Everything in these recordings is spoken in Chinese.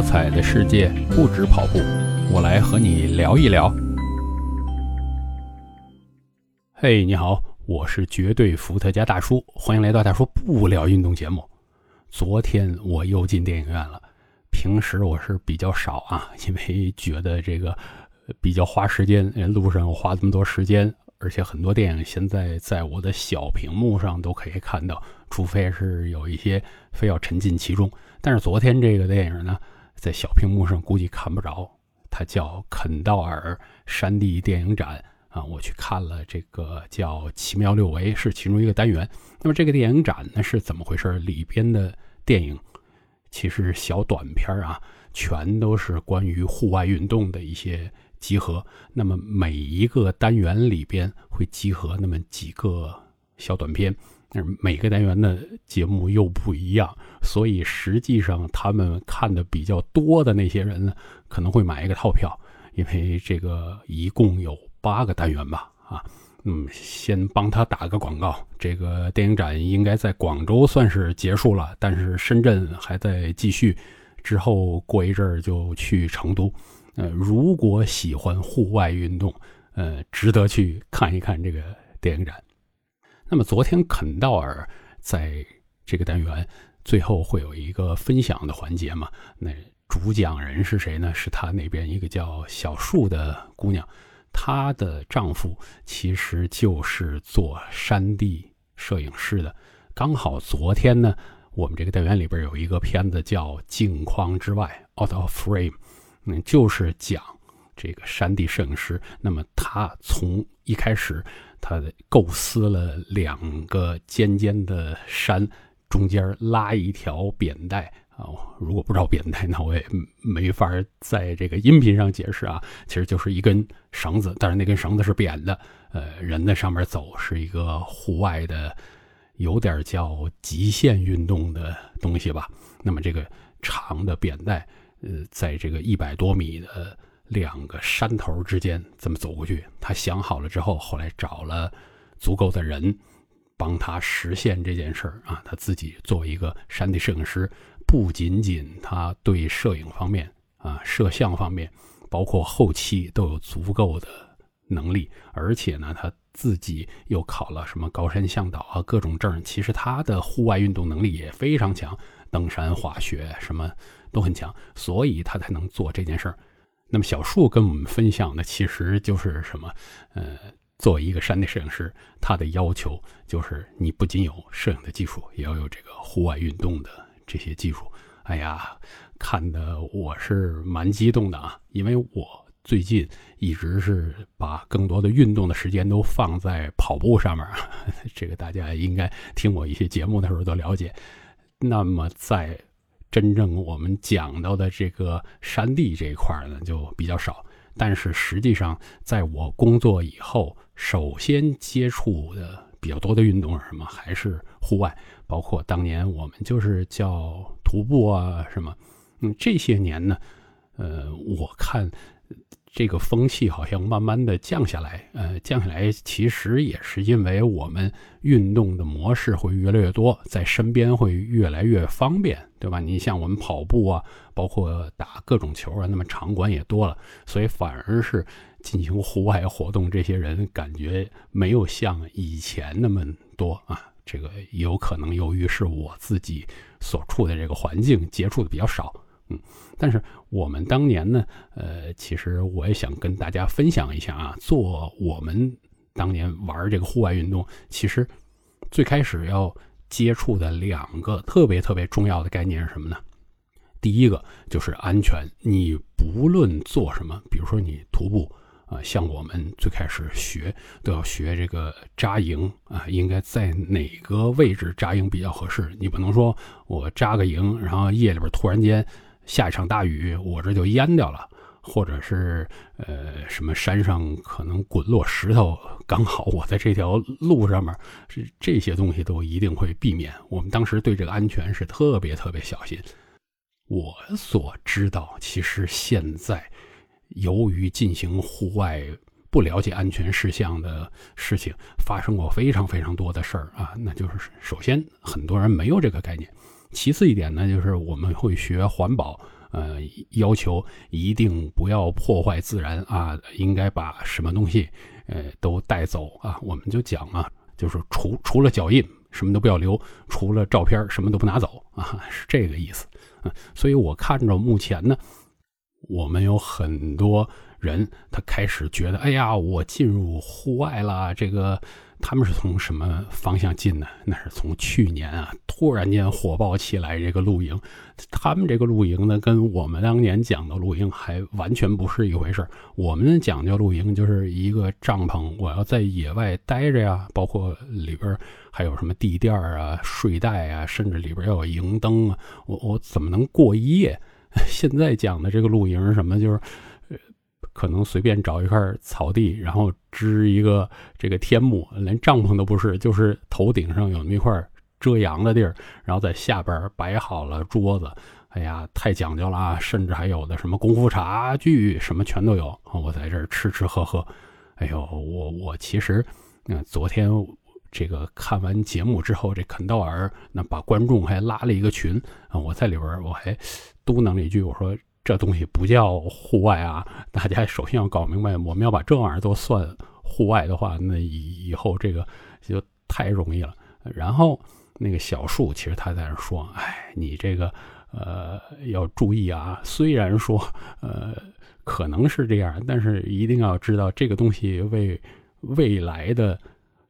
多彩的世界不止跑步，我来和你聊一聊。嘿，你好，我是绝对伏特加大叔，欢迎来到大叔不聊运动节目。昨天我又进电影院了，平时我是比较少啊，因为觉得这个比较花时间，路上花这么多时间，而且很多电影现在在我的小屏幕上都可以看到，除非是有一些非要沉浸其中。但是昨天这个电影呢，在小屏幕上估计看不着。它叫肯道尔山地电影展啊，我去看了这个叫《奇妙六维》，是其中一个单元。那么这个电影展呢是怎么回事？里边的电影其实小短片啊，全都是关于户外运动的一些集合。那么每一个单元里边会集合那么几个小短片。但是每个单元的节目又不一样，所以实际上他们看的比较多的那些人呢，可能会买一个套票，因为这个一共有八个单元吧，啊，嗯，先帮他打个广告，这个电影展应该在广州算是结束了，但是深圳还在继续，之后过一阵儿就去成都，呃，如果喜欢户外运动，呃，值得去看一看这个电影展。那么昨天肯道尔在这个单元最后会有一个分享的环节嘛？那主讲人是谁呢？是他那边一个叫小树的姑娘，她的丈夫其实就是做山地摄影师的。刚好昨天呢，我们这个单元里边有一个片子叫《镜框之外》（Out of Frame），嗯，就是讲这个山地摄影师。那么他从一开始。他构思了两个尖尖的山，中间拉一条扁带啊。如果不知道扁带，那我也没法在这个音频上解释啊。其实就是一根绳子，但是那根绳子是扁的。呃，人在上面走是一个户外的，有点叫极限运动的东西吧。那么这个长的扁带，呃，在这个一百多米的。两个山头之间这么走过去，他想好了之后，后来找了足够的人帮他实现这件事儿啊。他自己作为一个山地摄影师，不仅仅他对摄影方面啊、摄像方面，包括后期都有足够的能力，而且呢，他自己又考了什么高山向导啊各种证。其实他的户外运动能力也非常强，登山、滑雪什么都很强，所以他才能做这件事儿。那么小树跟我们分享的其实就是什么？呃，作为一个山地摄影师，他的要求就是你不仅有摄影的技术，也要有这个户外运动的这些技术。哎呀，看的我是蛮激动的啊，因为我最近一直是把更多的运动的时间都放在跑步上面。这个大家应该听我一些节目的时候都了解。那么在真正我们讲到的这个山地这一块呢，就比较少。但是实际上，在我工作以后，首先接触的比较多的运动是什么？还是户外，包括当年我们就是叫徒步啊什么。嗯，这些年呢，呃，我看。这个风气好像慢慢的降下来，呃，降下来其实也是因为我们运动的模式会越来越多，在身边会越来越方便，对吧？你像我们跑步啊，包括打各种球啊，那么场馆也多了，所以反而是进行户外活动这些人感觉没有像以前那么多啊。这个有可能由于是我自己所处的这个环境接触的比较少。嗯，但是我们当年呢，呃，其实我也想跟大家分享一下啊，做我们当年玩这个户外运动，其实最开始要接触的两个特别特别重要的概念是什么呢？第一个就是安全，你不论做什么，比如说你徒步啊，像我们最开始学都要学这个扎营啊，应该在哪个位置扎营比较合适？你不能说我扎个营，然后夜里边突然间。下一场大雨，我这就淹掉了，或者是呃什么山上可能滚落石头，刚好我在这条路上面，是这些东西都一定会避免。我们当时对这个安全是特别特别小心。我所知道，其实现在由于进行户外不了解安全事项的事情，发生过非常非常多的事儿啊。那就是首先很多人没有这个概念。其次一点呢，就是我们会学环保呃，要求一定不要破坏自然啊，应该把什么东西呃都带走啊。我们就讲啊，就是除除了脚印什么都不要留，除了照片什么都不拿走啊，是这个意思。嗯，所以我看着目前呢，我们有很多人他开始觉得，哎呀，我进入户外了，这个。他们是从什么方向进的？那是从去年啊，突然间火爆起来这个露营。他们这个露营呢，跟我们当年讲的露营还完全不是一回事我们讲究露营就是一个帐篷，我要在野外待着呀，包括里边还有什么地垫啊、睡袋啊，甚至里边要有营灯啊。我我怎么能过夜？现在讲的这个露营什么？就是。可能随便找一块草地，然后支一个这个天幕，连帐篷都不是，就是头顶上有那么一块遮阳的地儿，然后在下边摆好了桌子。哎呀，太讲究了啊！甚至还有的什么功夫茶具，什么全都有。我在这儿吃吃喝喝。哎呦，我我其实，嗯昨天这个看完节目之后，这肯道尔那把观众还拉了一个群啊，我在里边我还嘟囔了一句，我说。这东西不叫户外啊！大家首先要搞明白，我们要把这玩意儿都算户外的话，那以以后这个就太容易了。然后那个小树，其实他在那说：“哎，你这个呃要注意啊！虽然说呃可能是这样，但是一定要知道这个东西为未来的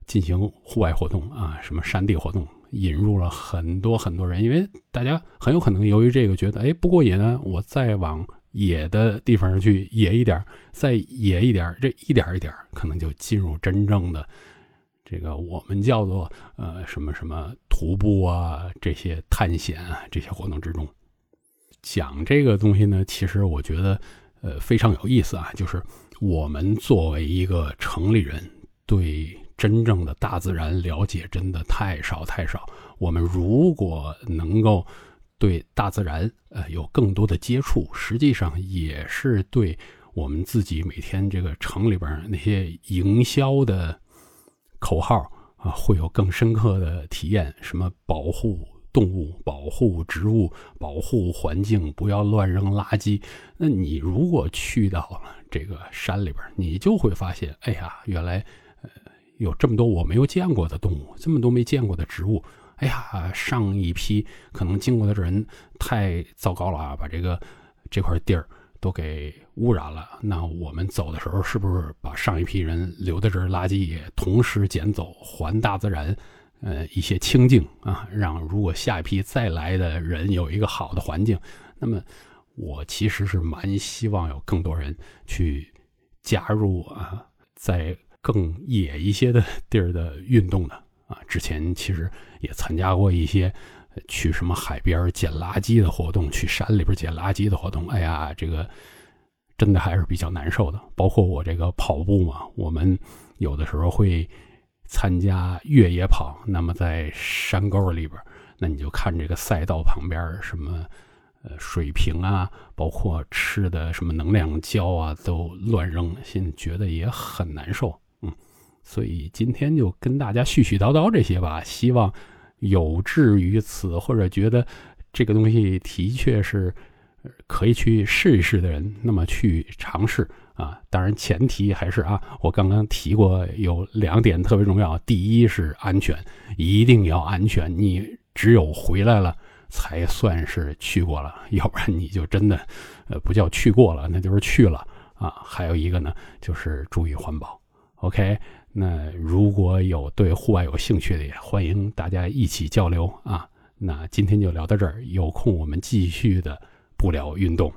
进行户外活动啊，什么山地活动。”引入了很多很多人，因为大家很有可能由于这个觉得，哎，不过瘾呢，我再往野的地方去野一点，再野一点，这一点一点，可能就进入真正的这个我们叫做呃什么什么徒步啊这些探险啊这些活动之中。讲这个东西呢，其实我觉得呃非常有意思啊，就是我们作为一个城里人对。真正的大自然了解真的太少太少。我们如果能够对大自然呃有更多的接触，实际上也是对我们自己每天这个城里边那些营销的口号啊，会有更深刻的体验。什么保护动物、保护植物、保护环境，不要乱扔垃圾。那你如果去到了这个山里边，你就会发现，哎呀，原来。有这么多我没有见过的动物，这么多没见过的植物。哎呀，上一批可能经过的人太糟糕了啊，把这个这块地儿都给污染了。那我们走的时候，是不是把上一批人留在这儿垃圾也同时捡走，还大自然呃一些清净啊？让如果下一批再来的人有一个好的环境，那么我其实是蛮希望有更多人去加入啊，在。更野一些的 地儿的运动的啊，之前其实也参加过一些去什么海边捡垃圾的活动，去山里边捡垃圾的活动。哎呀，这个真的还是比较难受的。包括我这个跑步嘛，我们有的时候会参加越野跑。那么在山沟里边，那你就看这个赛道旁边什么呃水瓶啊，包括吃的什么能量胶啊，都乱扔，现在觉得也很难受。所以今天就跟大家絮絮叨叨这些吧，希望有志于此或者觉得这个东西的确是可以去试一试的人，那么去尝试啊。当然前提还是啊，我刚刚提过有两点特别重要，第一是安全，一定要安全。你只有回来了才算是去过了，要不然你就真的呃不叫去过了，那就是去了啊。还有一个呢，就是注意环保。OK。那如果有对户外有兴趣的，也欢迎大家一起交流啊！那今天就聊到这儿，有空我们继续的不聊运动。